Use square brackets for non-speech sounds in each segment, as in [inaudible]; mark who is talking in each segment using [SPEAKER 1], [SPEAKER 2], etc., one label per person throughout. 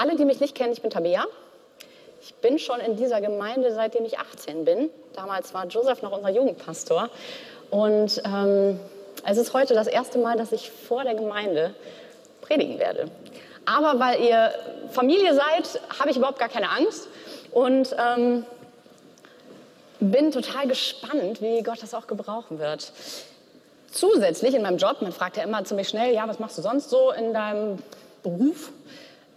[SPEAKER 1] alle, die mich nicht kennen, ich bin Tabea. Ich bin schon in dieser Gemeinde, seitdem ich 18 bin. Damals war Joseph noch unser Jugendpastor. Und ähm, es ist heute das erste Mal, dass ich vor der Gemeinde predigen werde. Aber weil ihr Familie seid, habe ich überhaupt gar keine Angst und ähm, bin total gespannt, wie Gott das auch gebrauchen wird. Zusätzlich in meinem Job, man fragt ja immer ziemlich schnell, ja, was machst du sonst so in deinem Beruf?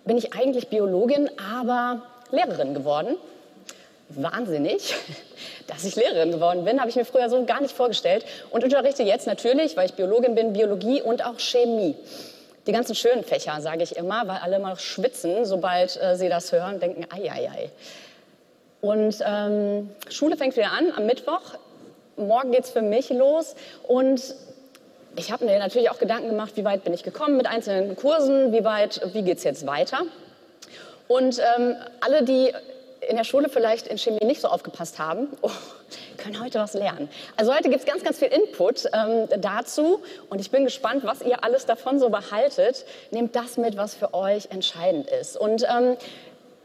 [SPEAKER 1] Bin ich eigentlich Biologin, aber Lehrerin geworden. Wahnsinnig, [laughs] dass ich Lehrerin geworden bin, habe ich mir früher so gar nicht vorgestellt. Und unterrichte jetzt natürlich, weil ich Biologin bin, Biologie und auch Chemie. Die ganzen schönen Fächer, sage ich immer, weil alle mal schwitzen, sobald äh, sie das hören, denken, ei, ei, ei. Und ähm, Schule fängt wieder an am Mittwoch. Morgen geht es für mich los. Und ich habe mir natürlich auch Gedanken gemacht, wie weit bin ich gekommen mit einzelnen Kursen, wie weit, wie geht es jetzt weiter. Und ähm, alle, die in der Schule vielleicht in Chemie nicht so aufgepasst haben, [laughs] oh, können heute was lernen. Also heute gibt es ganz, ganz viel Input ähm, dazu und ich bin gespannt, was ihr alles davon so behaltet. Nehmt das mit, was für euch entscheidend ist. Und ähm,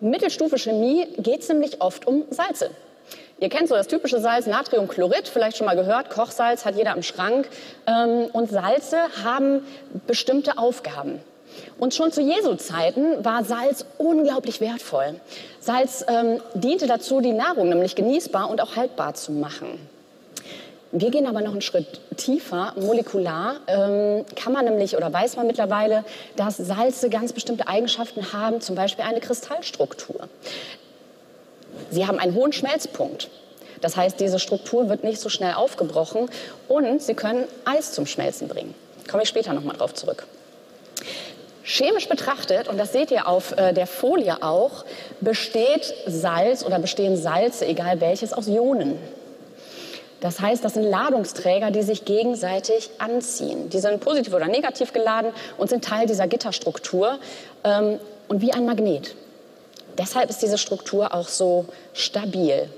[SPEAKER 1] Mittelstufe Chemie geht es nämlich oft um Salze. Ihr kennt so das typische Salz, Natriumchlorid, vielleicht schon mal gehört, Kochsalz hat jeder am Schrank. Ähm, und Salze haben bestimmte Aufgaben. Und schon zu Jesu Zeiten war Salz unglaublich wertvoll. Salz ähm, diente dazu, die Nahrung nämlich genießbar und auch haltbar zu machen. Wir gehen aber noch einen Schritt tiefer. Molekular ähm, kann man nämlich oder weiß man mittlerweile, dass Salze ganz bestimmte Eigenschaften haben, zum Beispiel eine Kristallstruktur. Sie haben einen hohen Schmelzpunkt. Das heißt, diese Struktur wird nicht so schnell aufgebrochen und sie können Eis zum Schmelzen bringen. Komme ich später nochmal drauf zurück. Chemisch betrachtet, und das seht ihr auf äh, der Folie auch, besteht Salz oder bestehen Salze, egal welches, aus Ionen. Das heißt, das sind Ladungsträger, die sich gegenseitig anziehen. Die sind positiv oder negativ geladen und sind Teil dieser Gitterstruktur ähm, und wie ein Magnet. Deshalb ist diese Struktur auch so stabil.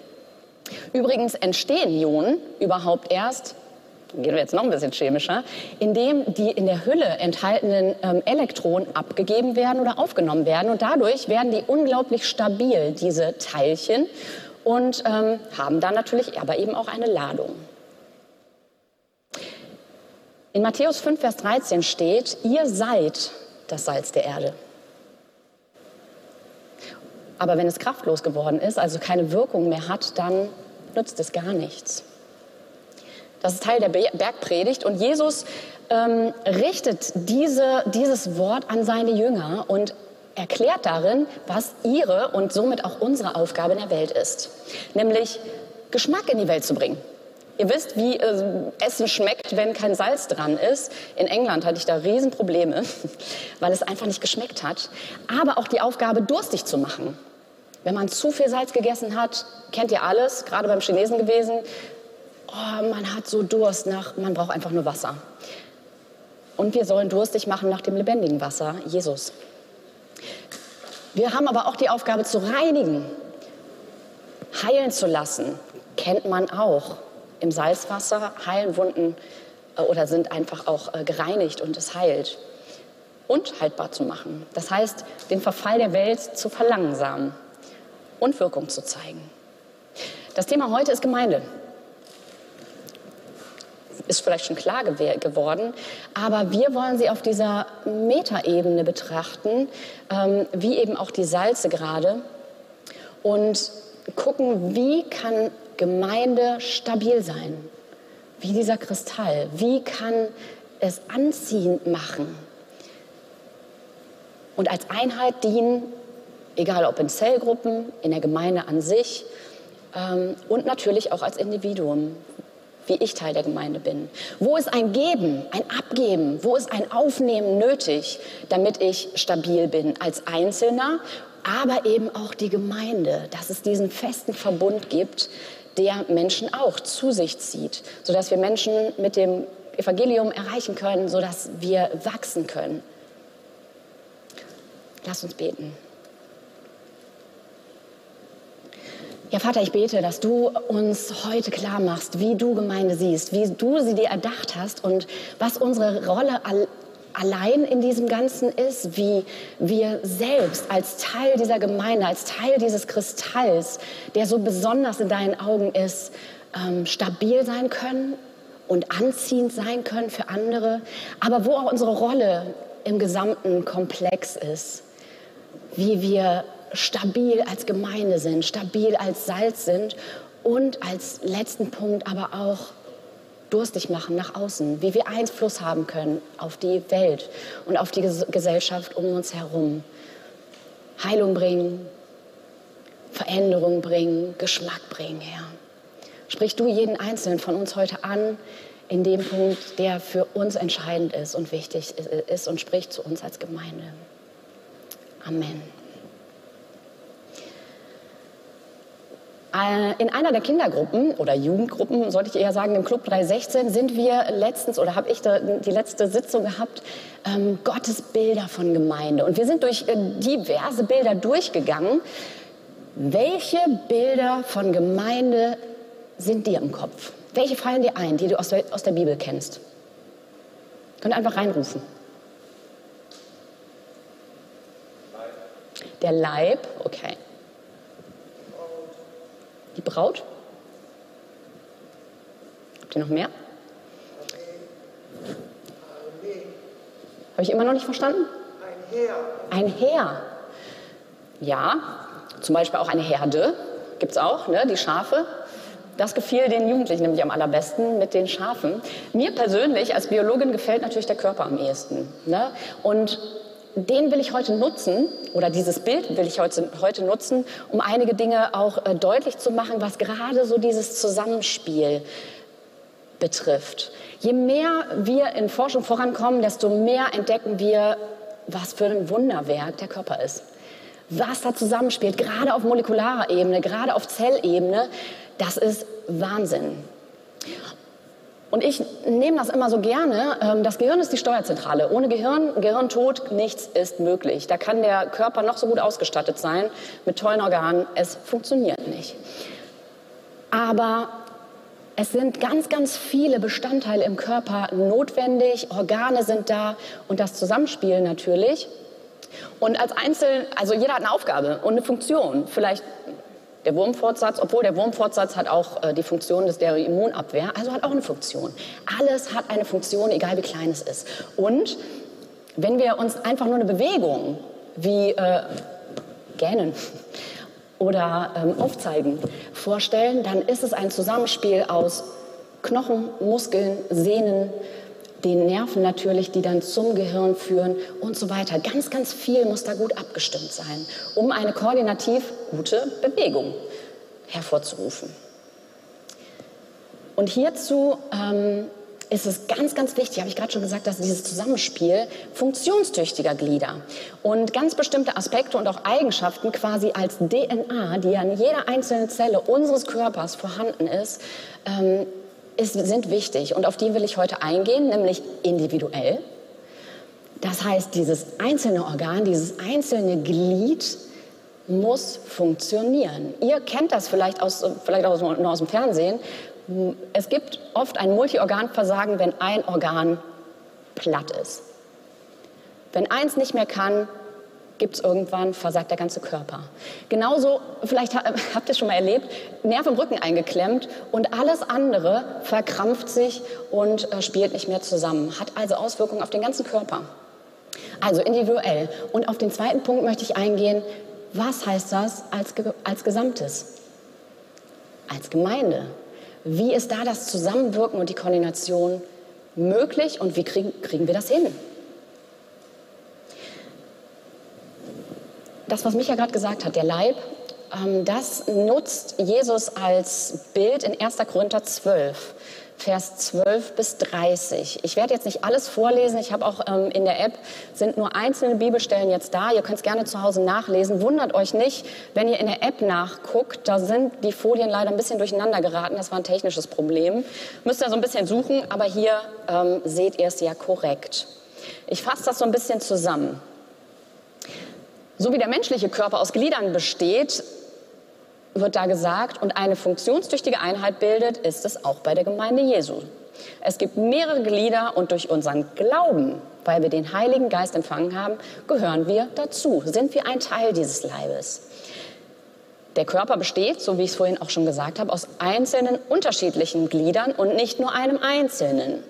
[SPEAKER 1] Übrigens entstehen Ionen überhaupt erst gehen wir jetzt noch ein bisschen chemischer, indem die in der Hülle enthaltenen ähm, Elektronen abgegeben werden oder aufgenommen werden. Und dadurch werden die unglaublich stabil, diese Teilchen, und ähm, haben dann natürlich aber eben auch eine Ladung. In Matthäus 5, Vers 13 steht, ihr seid das Salz der Erde. Aber wenn es kraftlos geworden ist, also keine Wirkung mehr hat, dann nützt es gar nichts. Das ist Teil der Bergpredigt. Und Jesus ähm, richtet diese, dieses Wort an seine Jünger und erklärt darin, was ihre und somit auch unsere Aufgabe in der Welt ist. Nämlich Geschmack in die Welt zu bringen. Ihr wisst, wie äh, Essen schmeckt, wenn kein Salz dran ist. In England hatte ich da Riesenprobleme, [laughs] weil es einfach nicht geschmeckt hat. Aber auch die Aufgabe, durstig zu machen. Wenn man zu viel Salz gegessen hat, kennt ihr alles, gerade beim Chinesen gewesen, oh, man hat so Durst nach, man braucht einfach nur Wasser. Und wir sollen durstig machen nach dem lebendigen Wasser, Jesus. Wir haben aber auch die Aufgabe zu reinigen, heilen zu lassen. Kennt man auch. Im Salzwasser heilen Wunden äh, oder sind einfach auch äh, gereinigt und es heilt. Und haltbar zu machen. Das heißt, den Verfall der Welt zu verlangsamen und Wirkung zu zeigen. Das Thema heute ist Gemeinde ist vielleicht schon klar geworden. Aber wir wollen sie auf dieser Metaebene betrachten, ähm, wie eben auch die Salze gerade. Und gucken, wie kann Gemeinde stabil sein? Wie dieser Kristall. Wie kann es anziehend machen? Und als Einheit dienen, egal ob in Zellgruppen, in der Gemeinde an sich ähm, und natürlich auch als Individuum wie ich Teil der Gemeinde bin? Wo ist ein Geben, ein Abgeben? Wo ist ein Aufnehmen nötig, damit ich stabil bin als Einzelner, aber eben auch die Gemeinde, dass es diesen festen Verbund gibt, der Menschen auch zu sich zieht, sodass wir Menschen mit dem Evangelium erreichen können, sodass wir wachsen können. Lass uns beten. Ja, Vater, ich bete, dass du uns heute klar machst, wie du Gemeinde siehst, wie du sie dir erdacht hast und was unsere Rolle allein in diesem Ganzen ist, wie wir selbst als Teil dieser Gemeinde, als Teil dieses Kristalls, der so besonders in deinen Augen ist, ähm, stabil sein können und anziehend sein können für andere, aber wo auch unsere Rolle im gesamten Komplex ist, wie wir stabil als Gemeinde sind, stabil als Salz sind und als letzten Punkt aber auch durstig machen nach außen, wie wir Einfluss haben können auf die Welt und auf die Gesellschaft um uns herum. Heilung bringen, Veränderung bringen, Geschmack bringen, Herr. Sprich du jeden Einzelnen von uns heute an in dem Punkt, der für uns entscheidend ist und wichtig ist und sprich zu uns als Gemeinde. Amen. In einer der Kindergruppen oder Jugendgruppen, sollte ich eher sagen, im Club 316 sind wir letztens oder habe ich die letzte Sitzung gehabt, ähm, Gottes Bilder von Gemeinde. Und wir sind durch äh, diverse Bilder durchgegangen. Welche Bilder von Gemeinde sind dir im Kopf? Welche fallen dir ein, die du aus der, aus der Bibel kennst? Könnt einfach reinrufen. Der Leib, okay. Die Braut? Habt ihr noch mehr? Habe ich immer noch nicht verstanden? Ein Heer. Ein Heer. Ja, zum Beispiel auch eine Herde gibt es auch, ne? die Schafe. Das gefiel den Jugendlichen nämlich am allerbesten mit den Schafen. Mir persönlich als Biologin gefällt natürlich der Körper am ehesten. Ne? Und den will ich heute nutzen, oder dieses Bild will ich heute, heute nutzen, um einige Dinge auch äh, deutlich zu machen, was gerade so dieses Zusammenspiel betrifft. Je mehr wir in Forschung vorankommen, desto mehr entdecken wir, was für ein Wunderwerk der Körper ist. Was da zusammenspielt, gerade auf molekularer Ebene, gerade auf Zellebene, das ist Wahnsinn. Und ich nehme das immer so gerne. Ähm, das Gehirn ist die Steuerzentrale. Ohne Gehirn, Gehirntod, nichts ist möglich. Da kann der Körper noch so gut ausgestattet sein mit tollen Organen. Es funktioniert nicht. Aber es sind ganz, ganz viele Bestandteile im Körper notwendig. Organe sind da und das Zusammenspiel natürlich. Und als Einzel, also jeder hat eine Aufgabe und eine Funktion. Vielleicht der Wurmfortsatz, obwohl der Wurmfortsatz hat auch äh, die Funktion des der Immunabwehr, also hat auch eine Funktion. Alles hat eine Funktion, egal wie klein es ist. Und wenn wir uns einfach nur eine Bewegung wie äh, gähnen [laughs] oder ähm, aufzeigen vorstellen, dann ist es ein Zusammenspiel aus Knochen, Muskeln, Sehnen, den Nerven natürlich, die dann zum Gehirn führen und so weiter. Ganz, ganz viel muss da gut abgestimmt sein, um eine koordinativ gute Bewegung hervorzurufen. Und hierzu ähm, ist es ganz, ganz wichtig, habe ich gerade schon gesagt, dass dieses Zusammenspiel funktionstüchtiger Glieder und ganz bestimmte Aspekte und auch Eigenschaften quasi als DNA, die an jeder einzelnen Zelle unseres Körpers vorhanden ist, ähm, ist, sind wichtig und auf die will ich heute eingehen, nämlich individuell. Das heißt, dieses einzelne Organ, dieses einzelne Glied muss funktionieren. Ihr kennt das vielleicht aus, vielleicht aus, aus dem Fernsehen. Es gibt oft ein Multiorganversagen, wenn ein Organ platt ist. Wenn eins nicht mehr kann, gibt es irgendwann, versagt der ganze Körper. Genauso, vielleicht [laughs] habt ihr es schon mal erlebt, Nerv im Rücken eingeklemmt und alles andere verkrampft sich und äh, spielt nicht mehr zusammen. Hat also Auswirkungen auf den ganzen Körper. Also individuell. Und auf den zweiten Punkt möchte ich eingehen, was heißt das als, als Gesamtes? Als Gemeinde. Wie ist da das Zusammenwirken und die Koordination möglich und wie kriegen, kriegen wir das hin? Das, was Micha gerade gesagt hat, der Leib, ähm, das nutzt Jesus als Bild in 1. Korinther 12. Vers 12 bis 30. Ich werde jetzt nicht alles vorlesen. Ich habe auch ähm, in der App sind nur einzelne Bibelstellen jetzt da. Ihr könnt es gerne zu Hause nachlesen. Wundert euch nicht, wenn ihr in der App nachguckt. Da sind die Folien leider ein bisschen durcheinander geraten. Das war ein technisches Problem. Müsst ihr so ein bisschen suchen, aber hier ähm, seht ihr es ja korrekt. Ich fasse das so ein bisschen zusammen. So wie der menschliche Körper aus Gliedern besteht, wird da gesagt, und eine funktionstüchtige Einheit bildet, ist es auch bei der Gemeinde Jesu. Es gibt mehrere Glieder und durch unseren Glauben weil wir den Heiligen Geist empfangen haben, gehören wir dazu, sind wir ein Teil dieses Leibes. Der Körper besteht, so wie ich es vorhin auch schon gesagt habe, aus einzelnen unterschiedlichen Gliedern und nicht nur einem einzelnen.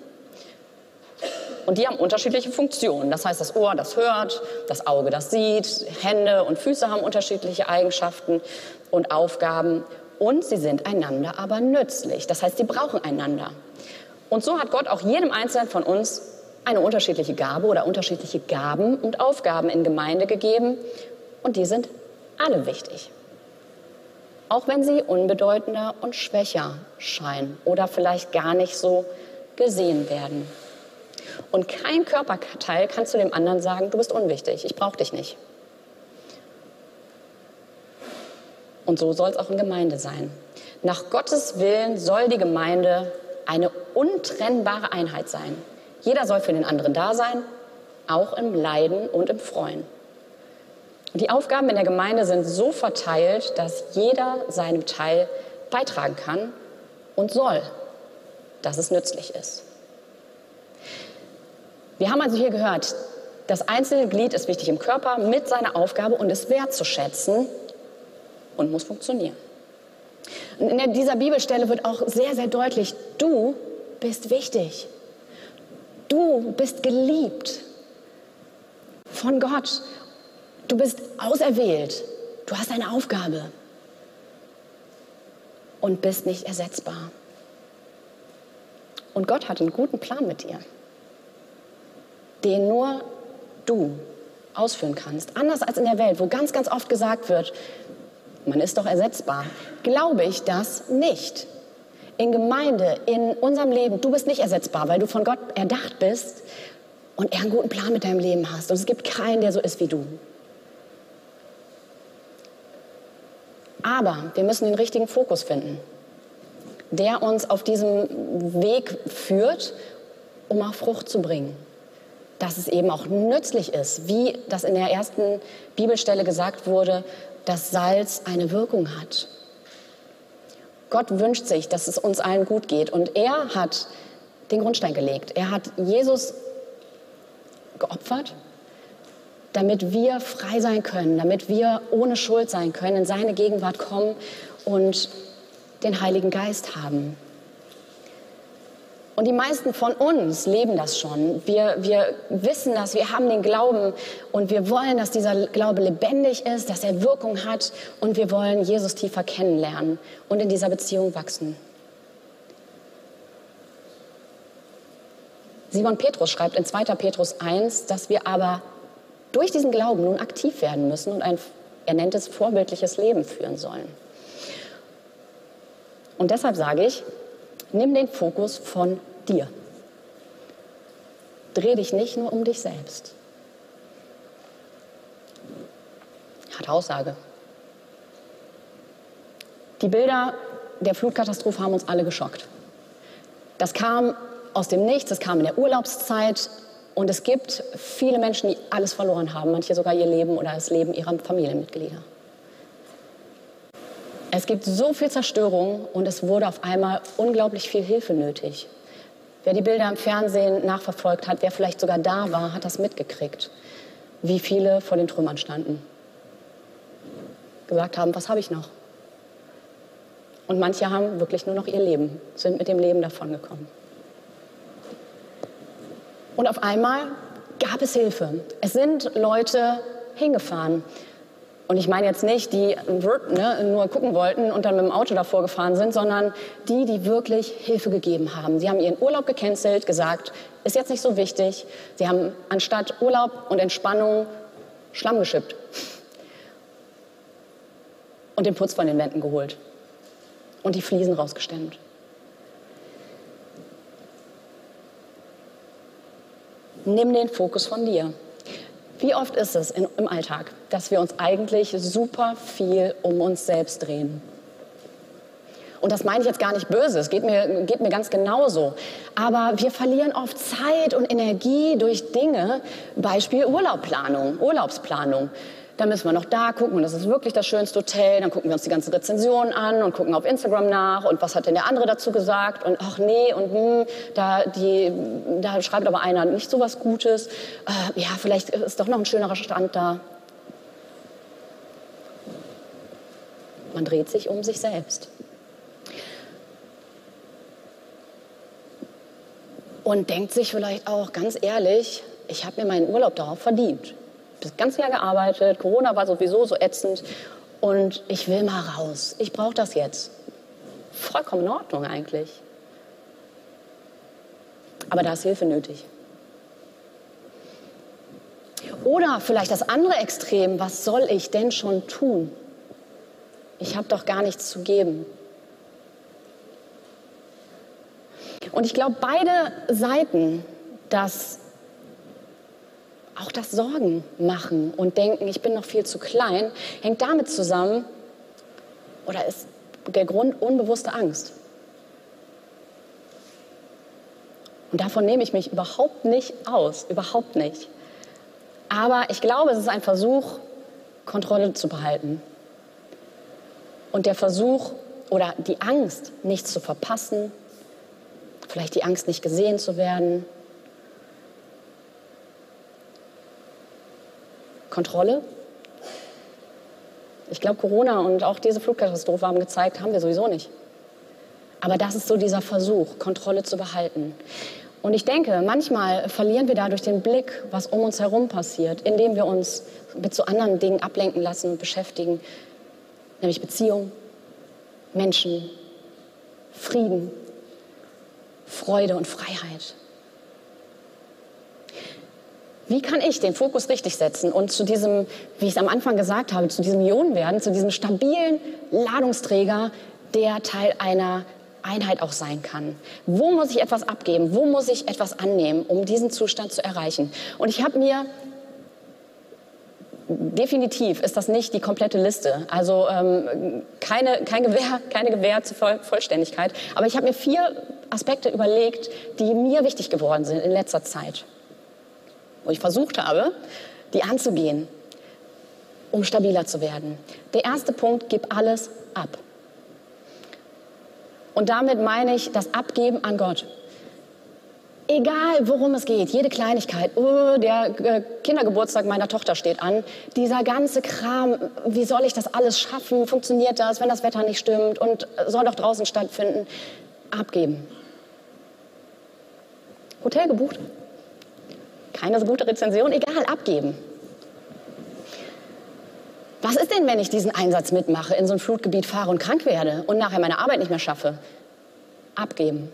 [SPEAKER 1] Und die haben unterschiedliche Funktionen. Das heißt, das Ohr, das hört, das Auge, das sieht, Hände und Füße haben unterschiedliche Eigenschaften und Aufgaben. Und sie sind einander aber nützlich. Das heißt, sie brauchen einander. Und so hat Gott auch jedem Einzelnen von uns eine unterschiedliche Gabe oder unterschiedliche Gaben und Aufgaben in Gemeinde gegeben. Und die sind alle wichtig. Auch wenn sie unbedeutender und schwächer scheinen oder vielleicht gar nicht so gesehen werden. Und kein Körperteil kann zu dem anderen sagen, du bist unwichtig, ich brauche dich nicht. Und so soll es auch in Gemeinde sein. Nach Gottes Willen soll die Gemeinde eine untrennbare Einheit sein. Jeder soll für den anderen da sein, auch im Leiden und im Freuen. Die Aufgaben in der Gemeinde sind so verteilt, dass jeder seinem Teil beitragen kann und soll, dass es nützlich ist. Wir haben also hier gehört, das einzelne Glied ist wichtig im Körper mit seiner Aufgabe und ist wertzuschätzen und muss funktionieren. Und in dieser Bibelstelle wird auch sehr, sehr deutlich, du bist wichtig. Du bist geliebt von Gott. Du bist auserwählt. Du hast eine Aufgabe und bist nicht ersetzbar. Und Gott hat einen guten Plan mit dir den nur du ausführen kannst. Anders als in der Welt, wo ganz, ganz oft gesagt wird, man ist doch ersetzbar, glaube ich das nicht. In Gemeinde, in unserem Leben, du bist nicht ersetzbar, weil du von Gott erdacht bist und er einen guten Plan mit deinem Leben hast. Und es gibt keinen, der so ist wie du. Aber wir müssen den richtigen Fokus finden, der uns auf diesem Weg führt, um auch Frucht zu bringen dass es eben auch nützlich ist, wie das in der ersten Bibelstelle gesagt wurde, dass Salz eine Wirkung hat. Gott wünscht sich, dass es uns allen gut geht und er hat den Grundstein gelegt. Er hat Jesus geopfert, damit wir frei sein können, damit wir ohne Schuld sein können, in seine Gegenwart kommen und den Heiligen Geist haben. Und die meisten von uns leben das schon. Wir, wir wissen das, wir haben den Glauben und wir wollen, dass dieser Glaube lebendig ist, dass er Wirkung hat und wir wollen Jesus tiefer kennenlernen und in dieser Beziehung wachsen. Simon Petrus schreibt in 2. Petrus 1, dass wir aber durch diesen Glauben nun aktiv werden müssen und ein, er nennt es, vorbildliches Leben führen sollen. Und deshalb sage ich, Nimm den Fokus von dir. Dreh dich nicht nur um dich selbst. Hat Aussage. Die Bilder der Flutkatastrophe haben uns alle geschockt. Das kam aus dem Nichts, das kam in der Urlaubszeit und es gibt viele Menschen, die alles verloren haben, manche sogar ihr Leben oder das Leben ihrer Familienmitglieder. Es gibt so viel Zerstörung und es wurde auf einmal unglaublich viel Hilfe nötig. Wer die Bilder im Fernsehen nachverfolgt hat, wer vielleicht sogar da war, hat das mitgekriegt, wie viele vor den Trümmern standen. Gesagt haben, was habe ich noch? Und manche haben wirklich nur noch ihr Leben, sind mit dem Leben davongekommen. Und auf einmal gab es Hilfe. Es sind Leute hingefahren. Und ich meine jetzt nicht die ne, nur gucken wollten und dann mit dem Auto davor gefahren sind, sondern die, die wirklich Hilfe gegeben haben. Sie haben ihren Urlaub gecancelt, gesagt, ist jetzt nicht so wichtig. Sie haben anstatt Urlaub und Entspannung Schlamm geschippt und den Putz von den Wänden geholt und die Fliesen rausgestemmt. Nimm den Fokus von dir. Wie oft ist es in, im Alltag, dass wir uns eigentlich super viel um uns selbst drehen? Und das meine ich jetzt gar nicht böse, es geht mir, geht mir ganz genauso. Aber wir verlieren oft Zeit und Energie durch Dinge, Beispiel Urlaubplanung, Urlaubsplanung. Dann müssen wir noch da gucken und das ist wirklich das schönste Hotel. Dann gucken wir uns die ganzen Rezensionen an und gucken auf Instagram nach und was hat denn der andere dazu gesagt und ach nee und hm, da, die, da schreibt aber einer nicht so was Gutes. Äh, ja, vielleicht ist doch noch ein schönerer Strand da. Man dreht sich um sich selbst. Und denkt sich vielleicht auch ganz ehrlich, ich habe mir meinen Urlaub darauf verdient. Das ganze Jahr gearbeitet, Corona war sowieso so ätzend und ich will mal raus. Ich brauche das jetzt. Vollkommen in Ordnung eigentlich. Aber da ist Hilfe nötig. Oder vielleicht das andere Extrem, was soll ich denn schon tun? Ich habe doch gar nichts zu geben. Und ich glaube, beide Seiten, dass auch das Sorgen machen und denken, ich bin noch viel zu klein, hängt damit zusammen oder ist der Grund unbewusste Angst. Und davon nehme ich mich überhaupt nicht aus, überhaupt nicht. Aber ich glaube, es ist ein Versuch, Kontrolle zu behalten. Und der Versuch oder die Angst, nichts zu verpassen, vielleicht die Angst, nicht gesehen zu werden, Kontrolle. Ich glaube, Corona und auch diese Flugkatastrophe haben gezeigt, haben wir sowieso nicht. Aber das ist so dieser Versuch, Kontrolle zu behalten. Und ich denke, manchmal verlieren wir dadurch den Blick, was um uns herum passiert, indem wir uns mit so anderen Dingen ablenken lassen und beschäftigen, nämlich Beziehung, Menschen, Frieden, Freude und Freiheit. Wie kann ich den Fokus richtig setzen und zu diesem, wie ich es am Anfang gesagt habe, zu diesem Ion werden, zu diesem stabilen Ladungsträger, der Teil einer Einheit auch sein kann. Wo muss ich etwas abgeben? Wo muss ich etwas annehmen, um diesen Zustand zu erreichen? Und ich habe mir definitiv ist das nicht die komplette Liste. Also ähm, keine, kein Gewähr, [laughs] keine Gewähr zur Voll Vollständigkeit. Aber ich habe mir vier Aspekte überlegt, die mir wichtig geworden sind in letzter Zeit. Wo ich versucht habe, die anzugehen, um stabiler zu werden. Der erste Punkt, gib alles ab. Und damit meine ich das Abgeben an Gott. Egal, worum es geht, jede Kleinigkeit. Oh, der äh, Kindergeburtstag meiner Tochter steht an. Dieser ganze Kram, wie soll ich das alles schaffen? Funktioniert das, wenn das Wetter nicht stimmt und soll doch draußen stattfinden? Abgeben. Hotel gebucht? Keine so gute Rezension? Egal, abgeben. Was ist denn, wenn ich diesen Einsatz mitmache, in so ein Flutgebiet fahre und krank werde und nachher meine Arbeit nicht mehr schaffe? Abgeben.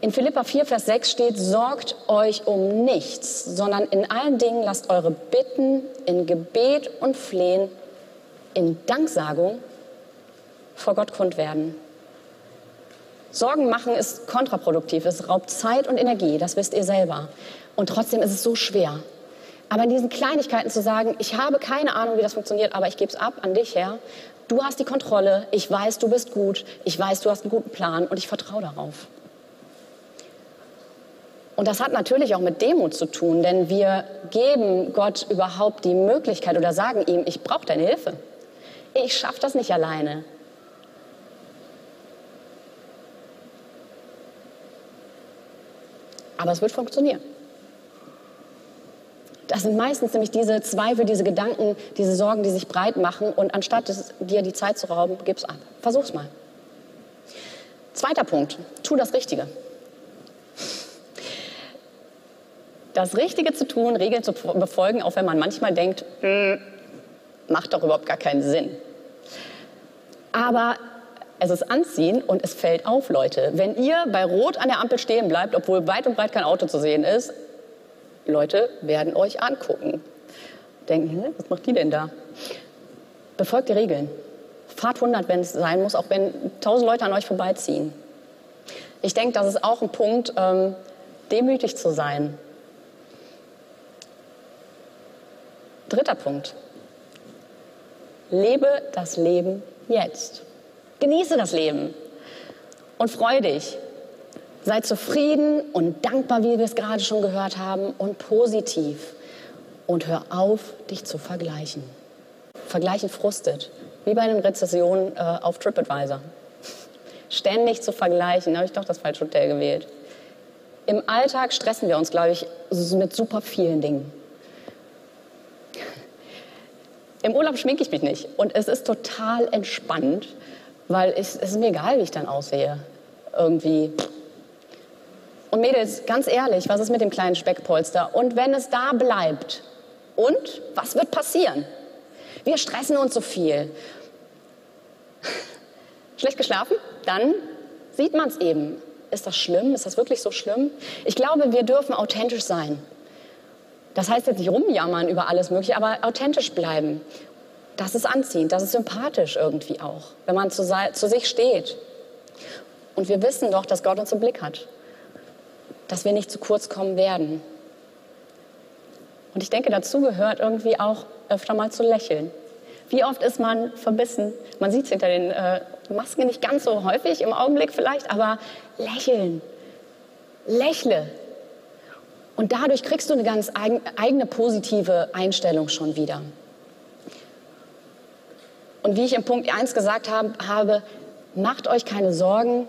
[SPEAKER 1] In Philippa 4, Vers 6 steht, sorgt euch um nichts, sondern in allen Dingen lasst eure Bitten in Gebet und Flehen, in Danksagung vor Gott kund werden. Sorgen machen ist kontraproduktiv, es raubt Zeit und Energie, das wisst ihr selber. Und trotzdem ist es so schwer. Aber in diesen Kleinigkeiten zu sagen, ich habe keine Ahnung, wie das funktioniert, aber ich gebe es ab an dich, Herr. Du hast die Kontrolle, ich weiß, du bist gut, ich weiß, du hast einen guten Plan und ich vertraue darauf. Und das hat natürlich auch mit Demut zu tun, denn wir geben Gott überhaupt die Möglichkeit oder sagen ihm, ich brauche deine Hilfe. Ich schaffe das nicht alleine. Aber es wird funktionieren. Das sind meistens nämlich diese Zweifel, diese Gedanken, diese Sorgen, die sich breit machen. Und anstatt dir die Zeit zu rauben, gib's ab. Versuch's mal. Zweiter Punkt. Tu das Richtige. Das Richtige zu tun, Regeln zu befolgen, auch wenn man manchmal denkt, hm, macht doch überhaupt gar keinen Sinn. Aber es ist anziehen und es fällt auf, Leute. Wenn ihr bei Rot an der Ampel stehen bleibt, obwohl weit und breit kein Auto zu sehen ist, Leute werden euch angucken. Denken, was macht die denn da? Befolgt die Regeln. Fahrt 100, wenn es sein muss, auch wenn tausend Leute an euch vorbeiziehen. Ich denke, das ist auch ein Punkt, ähm, demütig zu sein. Dritter Punkt. Lebe das Leben jetzt. Genieße das Leben und freu dich. Sei zufrieden und dankbar, wie wir es gerade schon gehört haben, und positiv. und hör auf, dich zu vergleichen. Vergleichen frustet, wie bei einer Rezession äh, auf TripAdvisor. [laughs] Ständig zu vergleichen, habe ich doch das falsche Hotel gewählt. Im Alltag stressen wir uns, glaube ich, mit super vielen Dingen. [laughs] Im Urlaub schminke ich mich nicht und es ist total entspannt, weil ich, es ist mir egal, wie ich dann aussehe. Irgendwie. Und Mädels, ganz ehrlich, was ist mit dem kleinen Speckpolster? Und wenn es da bleibt, und was wird passieren? Wir stressen uns so viel. [laughs] Schlecht geschlafen? Dann sieht man es eben. Ist das schlimm? Ist das wirklich so schlimm? Ich glaube, wir dürfen authentisch sein. Das heißt jetzt nicht rumjammern über alles Mögliche, aber authentisch bleiben. Das ist anziehend, das ist sympathisch irgendwie auch, wenn man zu, zu sich steht. Und wir wissen doch, dass Gott uns im Blick hat, dass wir nicht zu kurz kommen werden. Und ich denke, dazu gehört irgendwie auch öfter mal zu lächeln. Wie oft ist man verbissen? Man sieht es hinter den äh, Masken nicht ganz so häufig im Augenblick vielleicht, aber lächeln. Lächle. Und dadurch kriegst du eine ganz eigene positive Einstellung schon wieder. Und wie ich im Punkt 1 gesagt habe, macht euch keine Sorgen,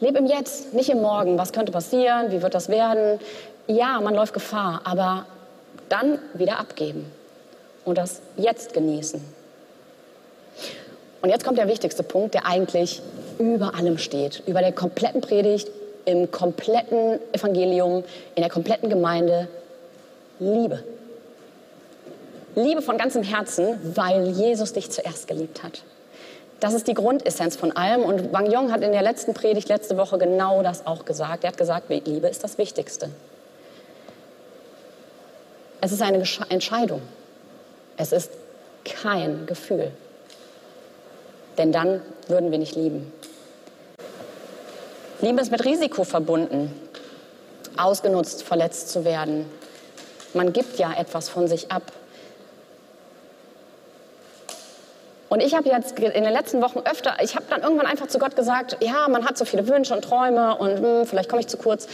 [SPEAKER 1] leb im Jetzt, nicht im Morgen. Was könnte passieren? Wie wird das werden? Ja, man läuft Gefahr, aber dann wieder abgeben und das Jetzt genießen. Und jetzt kommt der wichtigste Punkt, der eigentlich über allem steht, über der kompletten Predigt, im kompletten Evangelium, in der kompletten Gemeinde. Liebe. Liebe von ganzem Herzen, weil Jesus dich zuerst geliebt hat. Das ist die Grundessenz von allem. Und Wang Yong hat in der letzten Predigt letzte Woche genau das auch gesagt. Er hat gesagt, Liebe ist das Wichtigste. Es ist eine Entscheidung. Es ist kein Gefühl. Denn dann würden wir nicht lieben. Liebe ist mit Risiko verbunden, ausgenutzt, verletzt zu werden. Man gibt ja etwas von sich ab. Und ich habe jetzt in den letzten Wochen öfter, ich habe dann irgendwann einfach zu Gott gesagt, ja, man hat so viele Wünsche und Träume und hm, vielleicht komme ich zu kurz,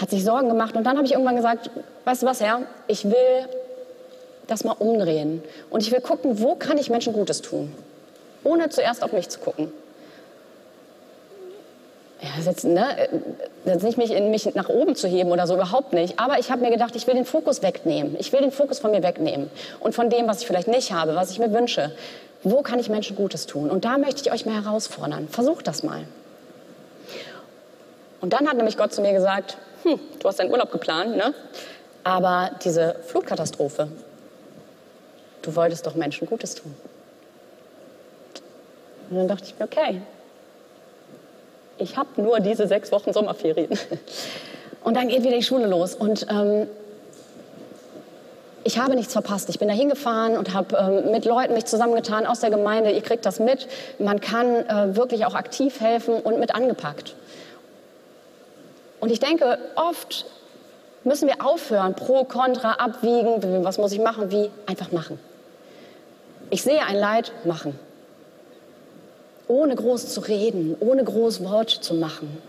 [SPEAKER 1] hat sich Sorgen gemacht. Und dann habe ich irgendwann gesagt, weißt du was, Herr, ich will das mal umdrehen. Und ich will gucken, wo kann ich Menschen Gutes tun, ohne zuerst auf mich zu gucken. Ja, jetzt, ne, jetzt nicht mich, in mich nach oben zu heben oder so, überhaupt nicht. Aber ich habe mir gedacht, ich will den Fokus wegnehmen. Ich will den Fokus von mir wegnehmen. Und von dem, was ich vielleicht nicht habe, was ich mir wünsche. Wo kann ich Menschen Gutes tun? Und da möchte ich euch mal herausfordern. Versucht das mal. Und dann hat nämlich Gott zu mir gesagt, hm, du hast deinen Urlaub geplant, ne? aber diese Flutkatastrophe, du wolltest doch Menschen Gutes tun. Und dann dachte ich mir, okay, ich habe nur diese sechs Wochen Sommerferien. Und dann geht wieder die Schule los. Und ähm, ich habe nichts verpasst. Ich bin da hingefahren und habe ähm, mit Leuten mich zusammengetan aus der Gemeinde. Ihr kriegt das mit. Man kann äh, wirklich auch aktiv helfen und mit angepackt. Und ich denke, oft müssen wir aufhören, pro, contra, abwiegen, was muss ich machen, wie, einfach machen. Ich sehe ein Leid, machen. Ohne groß zu reden, ohne groß Wort zu machen.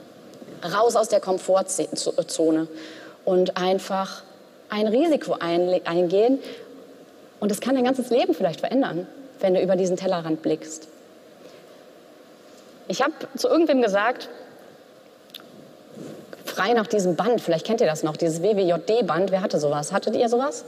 [SPEAKER 1] Raus aus der Komfortzone und einfach ein Risiko eingehen. Und es kann dein ganzes Leben vielleicht verändern, wenn du über diesen Tellerrand blickst. Ich habe zu irgendwem gesagt, frei nach diesem Band, vielleicht kennt ihr das noch, dieses WWJD-Band, wer hatte sowas? Hattet ihr sowas?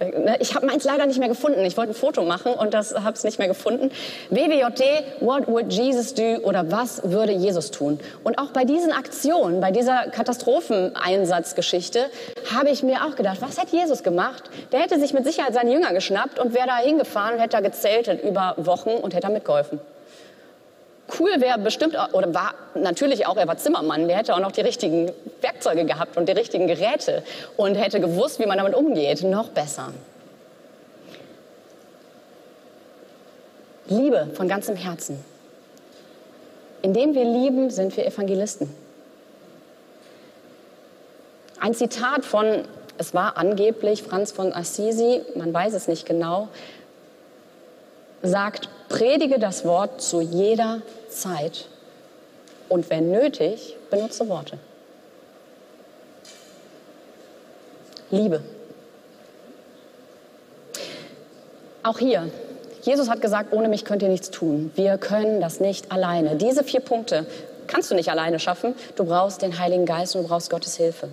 [SPEAKER 1] Ne, ich habe meins leider nicht mehr gefunden. Ich wollte ein Foto machen und das habe es nicht mehr gefunden. WWJD, What would Jesus do oder was würde Jesus tun? Und auch bei diesen Aktionen, bei dieser Katastropheneinsatzgeschichte, habe ich mir auch gedacht, was hätte Jesus gemacht? Der hätte sich mit Sicherheit seine Jünger geschnappt und wäre da hingefahren und hätte da gezeltet über Wochen und hätte da mitgeholfen. Cool wäre bestimmt, oder war natürlich auch, er war Zimmermann, der hätte auch noch die richtigen Werkzeuge gehabt und die richtigen Geräte und hätte gewusst, wie man damit umgeht. Noch besser. Liebe von ganzem Herzen. Indem wir lieben, sind wir Evangelisten. Ein Zitat von, es war angeblich Franz von Assisi, man weiß es nicht genau, sagt, predige das Wort zu jeder Zeit und wenn nötig, benutze Worte. Liebe. Auch hier, Jesus hat gesagt, ohne mich könnt ihr nichts tun. Wir können das nicht alleine. Diese vier Punkte kannst du nicht alleine schaffen. Du brauchst den Heiligen Geist und du brauchst Gottes Hilfe.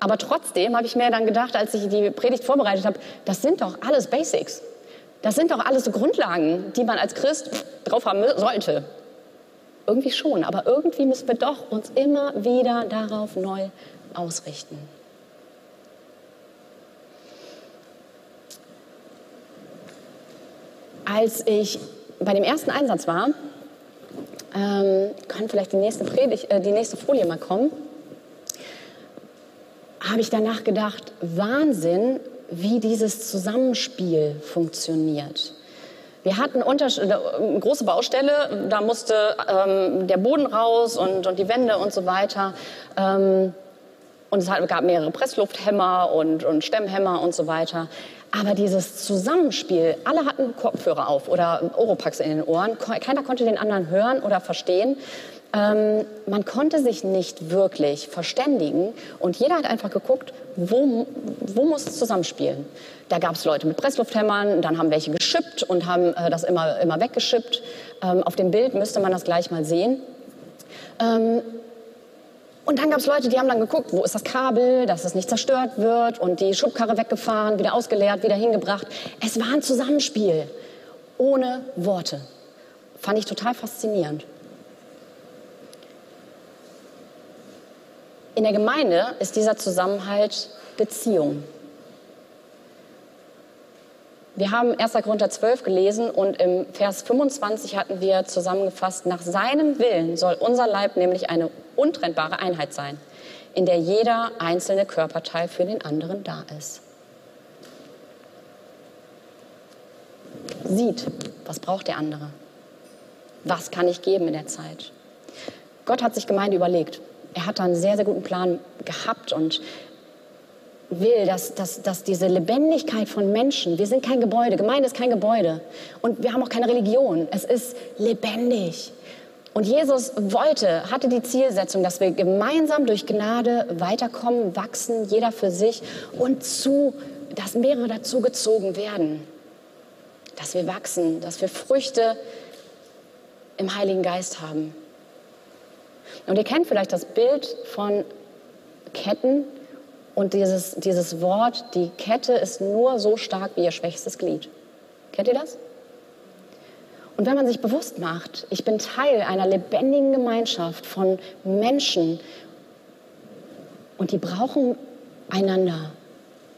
[SPEAKER 1] Aber trotzdem habe ich mir dann gedacht, als ich die Predigt vorbereitet habe, das sind doch alles Basics. Das sind doch alles so Grundlagen, die man als Christ drauf haben sollte. Irgendwie schon, aber irgendwie müssen wir doch uns immer wieder darauf neu ausrichten. Als ich bei dem ersten Einsatz war, ähm, kann vielleicht die nächste, Predigt, äh, die nächste Folie mal kommen, habe ich danach gedacht, Wahnsinn, wie dieses Zusammenspiel funktioniert. Wir hatten eine große Baustelle, da musste ähm, der Boden raus und, und, die Wände und so weiter. Ähm, und es gab mehrere Presslufthämmer und, und Stemmhämmer und so weiter. Aber dieses Zusammenspiel, alle hatten Kopfhörer auf oder Oropax in den Ohren, keiner konnte den anderen hören oder verstehen. Ähm, man konnte sich nicht wirklich verständigen und jeder hat einfach geguckt, wo, wo muss es zusammenspielen. Da gab es Leute mit Presslufthämmern, dann haben welche geschippt und haben äh, das immer, immer weggeschippt. Ähm, auf dem Bild müsste man das gleich mal sehen. Ähm, und dann gab es Leute, die haben dann geguckt, wo ist das Kabel, dass es nicht zerstört wird und die Schubkarre weggefahren, wieder ausgeleert, wieder hingebracht. Es war ein Zusammenspiel ohne Worte. Fand ich total faszinierend. In der Gemeinde ist dieser Zusammenhalt Beziehung. Wir haben 1. Korinther 12 gelesen und im Vers 25 hatten wir zusammengefasst, nach seinem Willen soll unser Leib nämlich eine untrennbare Einheit sein, in der jeder einzelne Körperteil für den anderen da ist. Sieht, was braucht der andere? Was kann ich geben in der Zeit? Gott hat sich Gemeinde überlegt. Er hat da einen sehr, sehr guten Plan gehabt und will, dass, dass, dass diese Lebendigkeit von Menschen, wir sind kein Gebäude, Gemeinde ist kein Gebäude und wir haben auch keine Religion, es ist lebendig. Und Jesus wollte, hatte die Zielsetzung, dass wir gemeinsam durch Gnade weiterkommen, wachsen, jeder für sich und zu, dass mehrere dazu gezogen werden. Dass wir wachsen, dass wir Früchte im Heiligen Geist haben. Und ihr kennt vielleicht das Bild von Ketten, und dieses, dieses Wort, die Kette ist nur so stark wie ihr schwächstes Glied. Kennt ihr das? Und wenn man sich bewusst macht, ich bin Teil einer lebendigen Gemeinschaft von Menschen und die brauchen einander,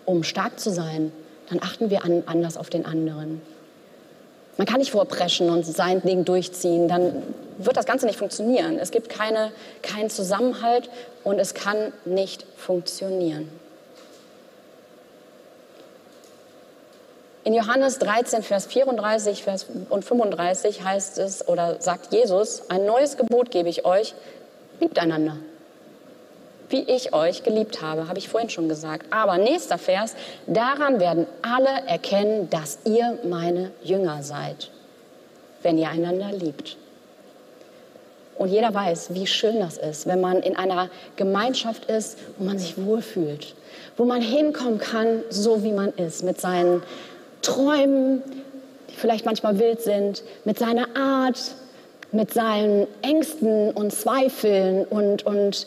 [SPEAKER 1] um stark zu sein, dann achten wir an, anders auf den anderen. Man kann nicht vorpreschen und sein Ding durchziehen, dann wird das Ganze nicht funktionieren. Es gibt keine, keinen Zusammenhalt und es kann nicht funktionieren. In Johannes 13, Vers 34 Vers und 35 heißt es oder sagt Jesus, ein neues Gebot gebe ich euch, liebt einander. Wie ich euch geliebt habe, habe ich vorhin schon gesagt. Aber nächster Vers, daran werden alle erkennen, dass ihr meine Jünger seid, wenn ihr einander liebt. Und jeder weiß, wie schön das ist, wenn man in einer Gemeinschaft ist, wo man sich wohlfühlt, wo man hinkommen kann, so wie man ist, mit seinen Träumen, die vielleicht manchmal wild sind, mit seiner Art, mit seinen Ängsten und Zweifeln und, und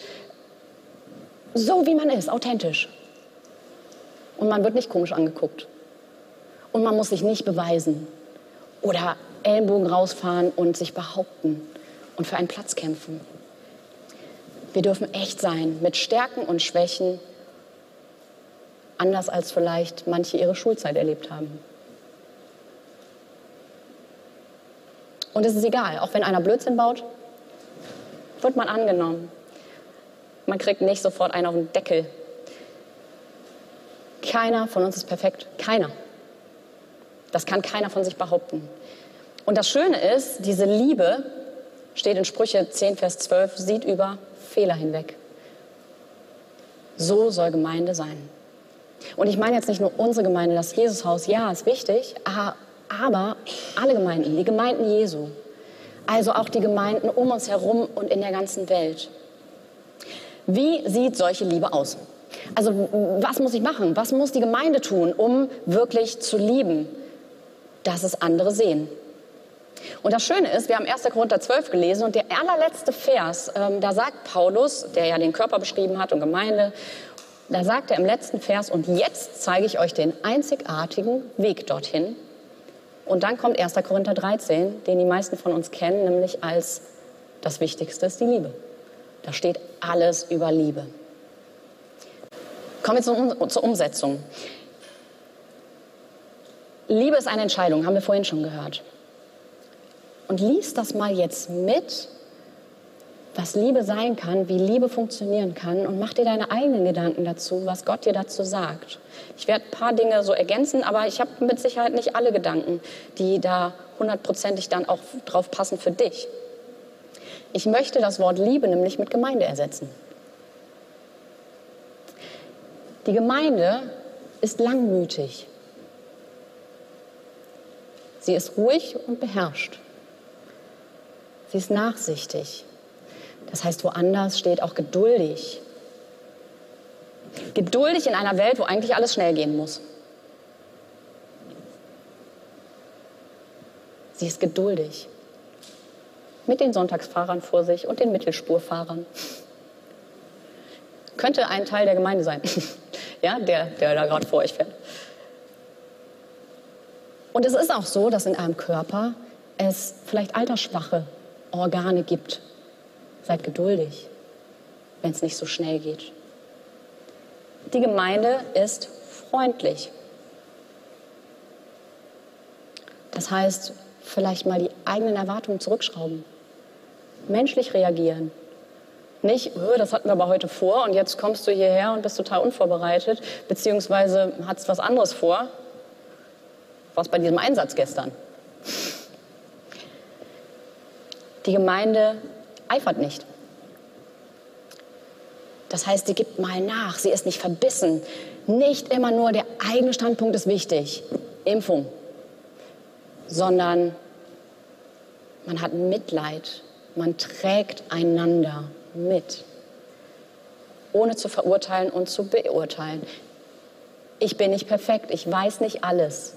[SPEAKER 1] so wie man ist, authentisch. Und man wird nicht komisch angeguckt. Und man muss sich nicht beweisen oder Ellenbogen rausfahren und sich behaupten und für einen Platz kämpfen. Wir dürfen echt sein mit Stärken und Schwächen, anders als vielleicht manche ihre Schulzeit erlebt haben. Und es ist egal, auch wenn einer Blödsinn baut, wird man angenommen. Man kriegt nicht sofort einen auf den Deckel. Keiner von uns ist perfekt. Keiner. Das kann keiner von sich behaupten. Und das Schöne ist, diese Liebe, steht in Sprüche 10, Vers 12, sieht über Fehler hinweg. So soll Gemeinde sein. Und ich meine jetzt nicht nur unsere Gemeinde, das Jesushaus, ja, ist wichtig, aber alle Gemeinden, die Gemeinden Jesu, also auch die Gemeinden um uns herum und in der ganzen Welt. Wie sieht solche Liebe aus? Also was muss ich machen? Was muss die Gemeinde tun, um wirklich zu lieben? dass es andere sehen. Und das Schöne ist, wir haben 1. Korinther 12 gelesen und der allerletzte Vers, ähm, da sagt Paulus, der ja den Körper beschrieben hat und Gemeinde, da sagt er im letzten Vers, und jetzt zeige ich euch den einzigartigen Weg dorthin. Und dann kommt 1. Korinther 13, den die meisten von uns kennen, nämlich als das Wichtigste ist die Liebe. Da steht alles über Liebe. Kommen wir zur, Umsetzung. Liebe ist eine Entscheidung, haben wir vorhin schon gehört. Und lies das mal jetzt mit, was Liebe sein kann, wie Liebe funktionieren kann und mach dir deine eigenen Gedanken dazu, was Gott dir dazu sagt. Ich werde ein paar Dinge so ergänzen, aber ich habe mit Sicherheit nicht alle Gedanken, die da hundertprozentig dann auch drauf passen für dich. Ich möchte das Wort Liebe nämlich mit Gemeinde ersetzen. Die Gemeinde ist langmütig. Sie ist ruhig und beherrscht. Sie ist nachsichtig. Das heißt, woanders steht auch geduldig. Geduldig in einer Welt, wo eigentlich alles schnell gehen muss. Sie ist geduldig. Mit den Sonntagsfahrern vor sich und den Mittelspurfahrern. Könnte ein Teil der Gemeinde sein, [laughs] ja, der, der da gerade vor euch fährt. Und es ist auch so, dass in einem Körper es vielleicht altersschwache Organe gibt. Seid geduldig, wenn es nicht so schnell geht. Die Gemeinde ist freundlich. Das heißt, vielleicht mal die eigenen Erwartungen zurückschrauben. Menschlich reagieren. Nicht, öh, das hatten wir aber heute vor und jetzt kommst du hierher und bist total unvorbereitet, beziehungsweise hat es was anderes vor. Was bei diesem Einsatz gestern. Die Gemeinde eifert nicht. Das heißt, sie gibt mal nach, sie ist nicht verbissen. Nicht immer nur der eigene Standpunkt ist wichtig, Impfung, sondern man hat Mitleid, man trägt einander mit, ohne zu verurteilen und zu beurteilen. Ich bin nicht perfekt, ich weiß nicht alles.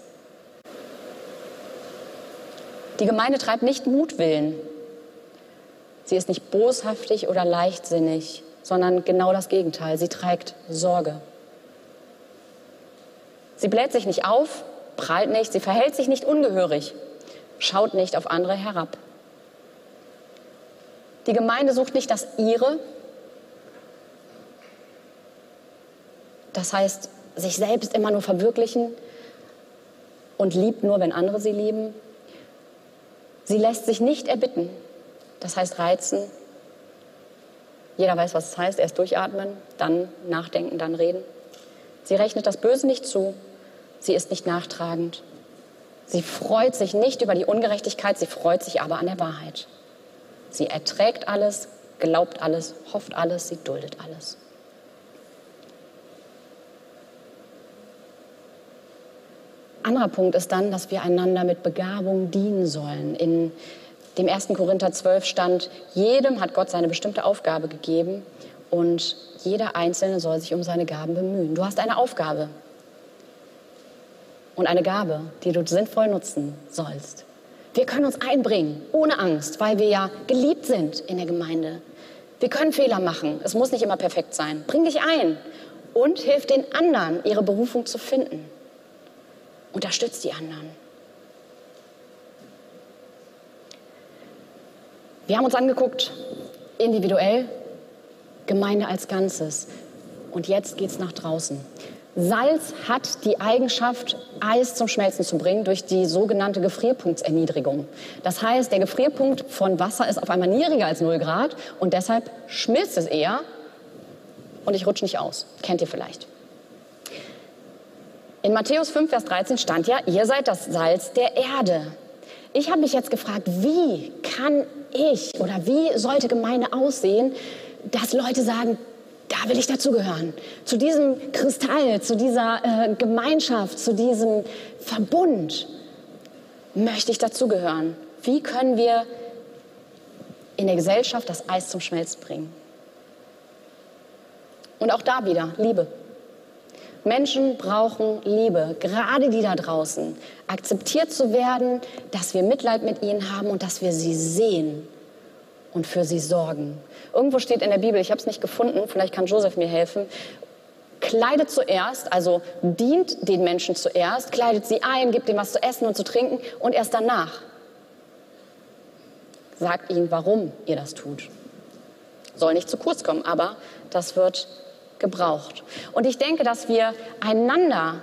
[SPEAKER 1] Die Gemeinde treibt nicht Mutwillen, Sie ist nicht boshaftig oder leichtsinnig, sondern genau das Gegenteil. Sie trägt Sorge. Sie bläht sich nicht auf, prahlt nicht, sie verhält sich nicht ungehörig, schaut nicht auf andere herab. Die Gemeinde sucht nicht das ihre, das heißt, sich selbst immer nur verwirklichen und liebt nur, wenn andere sie lieben. Sie lässt sich nicht erbitten, das heißt reizen. Jeder weiß, was es heißt. Erst durchatmen, dann nachdenken, dann reden. Sie rechnet das Böse nicht zu. Sie ist nicht nachtragend. Sie freut sich nicht über die Ungerechtigkeit, sie freut sich aber an der Wahrheit. Sie erträgt alles, glaubt alles, hofft alles, sie duldet alles. Anderer Punkt ist dann, dass wir einander mit Begabung dienen sollen, in dem 1. Korinther 12 stand, jedem hat Gott seine bestimmte Aufgabe gegeben und jeder Einzelne soll sich um seine Gaben bemühen. Du hast eine Aufgabe und eine Gabe, die du sinnvoll nutzen sollst. Wir können uns einbringen, ohne Angst, weil wir ja geliebt sind in der Gemeinde. Wir können Fehler machen, es muss nicht immer perfekt sein. Bring dich ein und hilf den anderen, ihre Berufung zu finden. Unterstütz die anderen. Wir haben uns angeguckt, individuell, Gemeinde als Ganzes. Und jetzt geht es nach draußen. Salz hat die Eigenschaft, Eis zum Schmelzen zu bringen durch die sogenannte Gefrierpunktserniedrigung. Das heißt, der Gefrierpunkt von Wasser ist auf einmal niedriger als 0 Grad und deshalb schmilzt es eher und ich rutsche nicht aus. Kennt ihr vielleicht. In Matthäus 5, Vers 13 stand ja, ihr seid das Salz der Erde. Ich habe mich jetzt gefragt, wie kann ich oder wie sollte Gemeinde aussehen, dass Leute sagen, da will ich dazugehören. Zu diesem Kristall, zu dieser äh, Gemeinschaft, zu diesem Verbund möchte ich dazugehören. Wie können wir in der Gesellschaft das Eis zum Schmelzen bringen? Und auch da wieder Liebe. Menschen brauchen Liebe, gerade die da draußen. Akzeptiert zu werden, dass wir Mitleid mit ihnen haben und dass wir sie sehen und für sie sorgen. Irgendwo steht in der Bibel, ich habe es nicht gefunden, vielleicht kann Joseph mir helfen, kleidet zuerst, also dient den Menschen zuerst, kleidet sie ein, gibt ihnen was zu essen und zu trinken und erst danach sagt ihnen, warum ihr das tut. Soll nicht zu kurz kommen, aber das wird gebraucht. Und ich denke, dass wir einander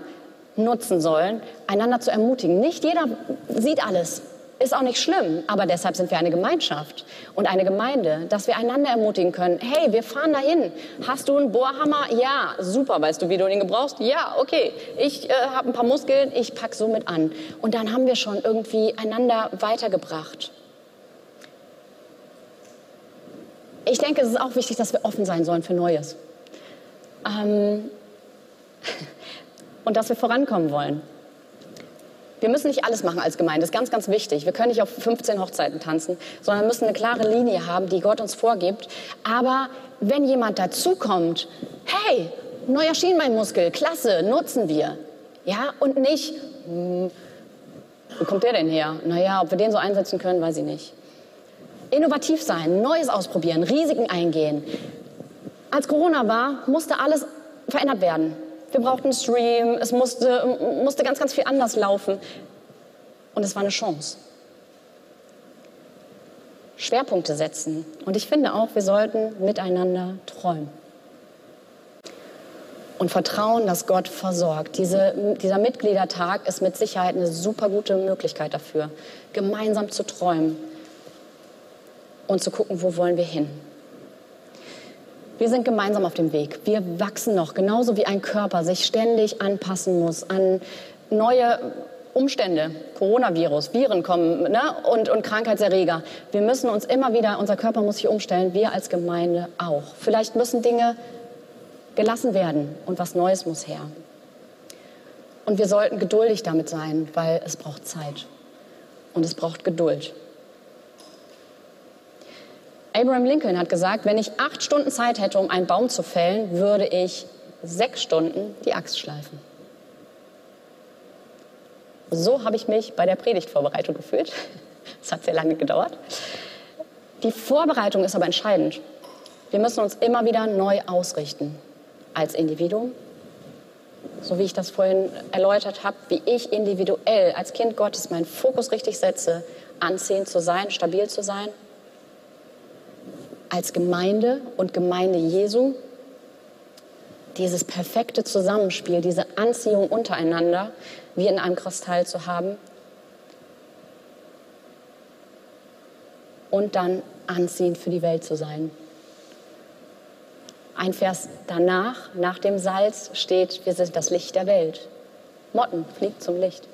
[SPEAKER 1] nutzen sollen, einander zu ermutigen. Nicht jeder sieht alles. Ist auch nicht schlimm, aber deshalb sind wir eine Gemeinschaft und eine Gemeinde, dass wir einander ermutigen können. Hey, wir fahren dahin. Hast du einen Bohrhammer? Ja, super. Weißt du, wie du ihn gebrauchst? Ja, okay. Ich äh, habe ein paar Muskeln, ich pack so mit an. Und dann haben wir schon irgendwie einander weitergebracht. Ich denke, es ist auch wichtig, dass wir offen sein sollen für Neues. Ähm, [laughs] und dass wir vorankommen wollen. Wir müssen nicht alles machen als Gemeinde, das ist ganz, ganz wichtig. Wir können nicht auf 15 Hochzeiten tanzen, sondern müssen eine klare Linie haben, die Gott uns vorgibt. Aber wenn jemand dazukommt, hey, neuer Schienbeinmuskel, klasse, nutzen wir. Ja, und nicht, hm, wo kommt der denn her? Naja, ob wir den so einsetzen können, weiß ich nicht. Innovativ sein, Neues ausprobieren, Risiken eingehen. Als Corona war, musste alles verändert werden. Wir brauchten einen Stream, es musste, musste ganz, ganz viel anders laufen. Und es war eine Chance. Schwerpunkte setzen. Und ich finde auch, wir sollten miteinander träumen. Und vertrauen, dass Gott versorgt. Diese, dieser Mitgliedertag ist mit Sicherheit eine super gute Möglichkeit dafür, gemeinsam zu träumen und zu gucken, wo wollen wir hin. Wir sind gemeinsam auf dem Weg. Wir wachsen noch, genauso wie ein Körper sich ständig anpassen muss an neue Umstände, Coronavirus, Viren kommen ne? und, und Krankheitserreger. Wir müssen uns immer wieder, unser Körper muss sich umstellen, wir als Gemeinde auch. Vielleicht müssen Dinge gelassen werden und was Neues muss her. Und wir sollten geduldig damit sein, weil es braucht Zeit und es braucht Geduld. Abraham Lincoln hat gesagt, wenn ich acht Stunden Zeit hätte, um einen Baum zu fällen, würde ich sechs Stunden die Axt schleifen. So habe ich mich bei der Predigtvorbereitung gefühlt. [laughs] Es hat sehr lange gedauert. Die Vorbereitung ist aber entscheidend. Wir müssen uns immer wieder neu ausrichten. Als Individuum, so wie ich das vorhin erläutert habe, wie ich individuell als Kind Gottes meinen Fokus richtig setze, anziehend zu sein, stabil zu sein als Gemeinde und Gemeinde Jesu dieses perfekte Zusammenspiel, diese Anziehung untereinander, wie in einem Kristall zu haben. Und dann anziehend für die Welt zu sein. Ein Vers danach, nach dem Salz, steht, wir sind das Licht der Welt. Motten fliegt zum Licht.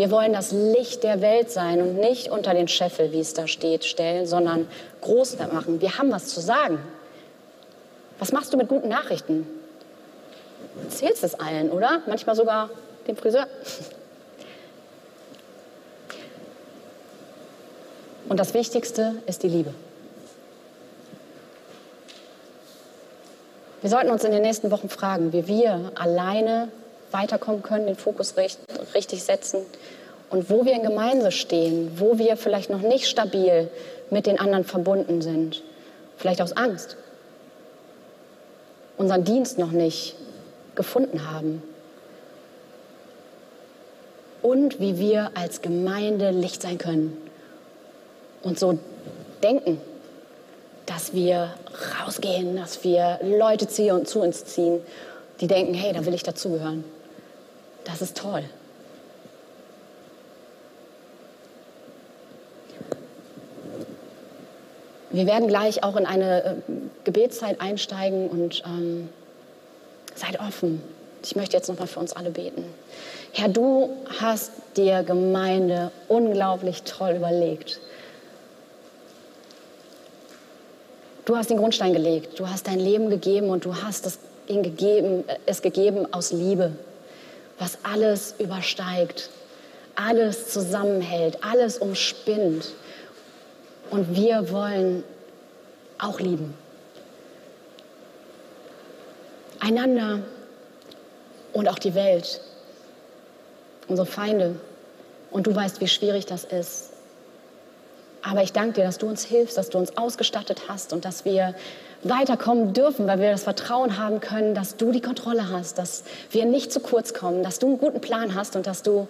[SPEAKER 1] Wir wollen das Licht der Welt sein und nicht unter den Scheffel, wie es da steht, stellen, sondern groß machen. Wir haben was zu sagen. Was machst du mit guten Nachrichten? Erzählst es allen, oder? Manchmal sogar dem Friseur. Und das Wichtigste ist die Liebe. Wir sollten uns in den nächsten Wochen fragen, wie wir alleine weiterkommen können, den Fokus richtig setzen. Und wo wir in Gemeinde stehen, wo wir vielleicht noch nicht stabil mit den anderen verbunden sind, vielleicht aus Angst, unseren Dienst noch nicht gefunden haben. Und wie wir als Gemeinde Licht sein können. Und so denken, dass wir rausgehen, dass wir Leute ziehen und zu uns ziehen, die denken, hey, da will ich dazugehören. Das ist toll. Wir werden gleich auch in eine äh, Gebetszeit einsteigen und ähm, seid offen. Ich möchte jetzt nochmal für uns alle beten. Herr, du hast dir Gemeinde unglaublich toll überlegt. Du hast den Grundstein gelegt, du hast dein Leben gegeben und du hast es, gegeben, äh, es gegeben aus Liebe was alles übersteigt, alles zusammenhält, alles umspinnt. Und wir wollen auch lieben. Einander, und auch die Welt, unsere Feinde. Und du weißt, wie schwierig das ist. Aber ich danke dir, dass du uns hilfst, dass du uns ausgestattet hast und dass wir weiterkommen dürfen, weil wir das Vertrauen haben können, dass du die Kontrolle hast, dass wir nicht zu kurz kommen, dass du einen guten Plan hast und dass du,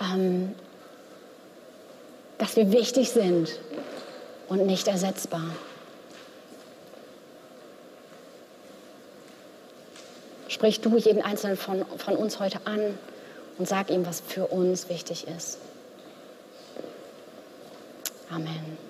[SPEAKER 1] ähm, dass wir wichtig sind und nicht ersetzbar. Sprich du jeden Einzelnen von, von uns heute an und sag ihm, was für uns wichtig ist. Amen.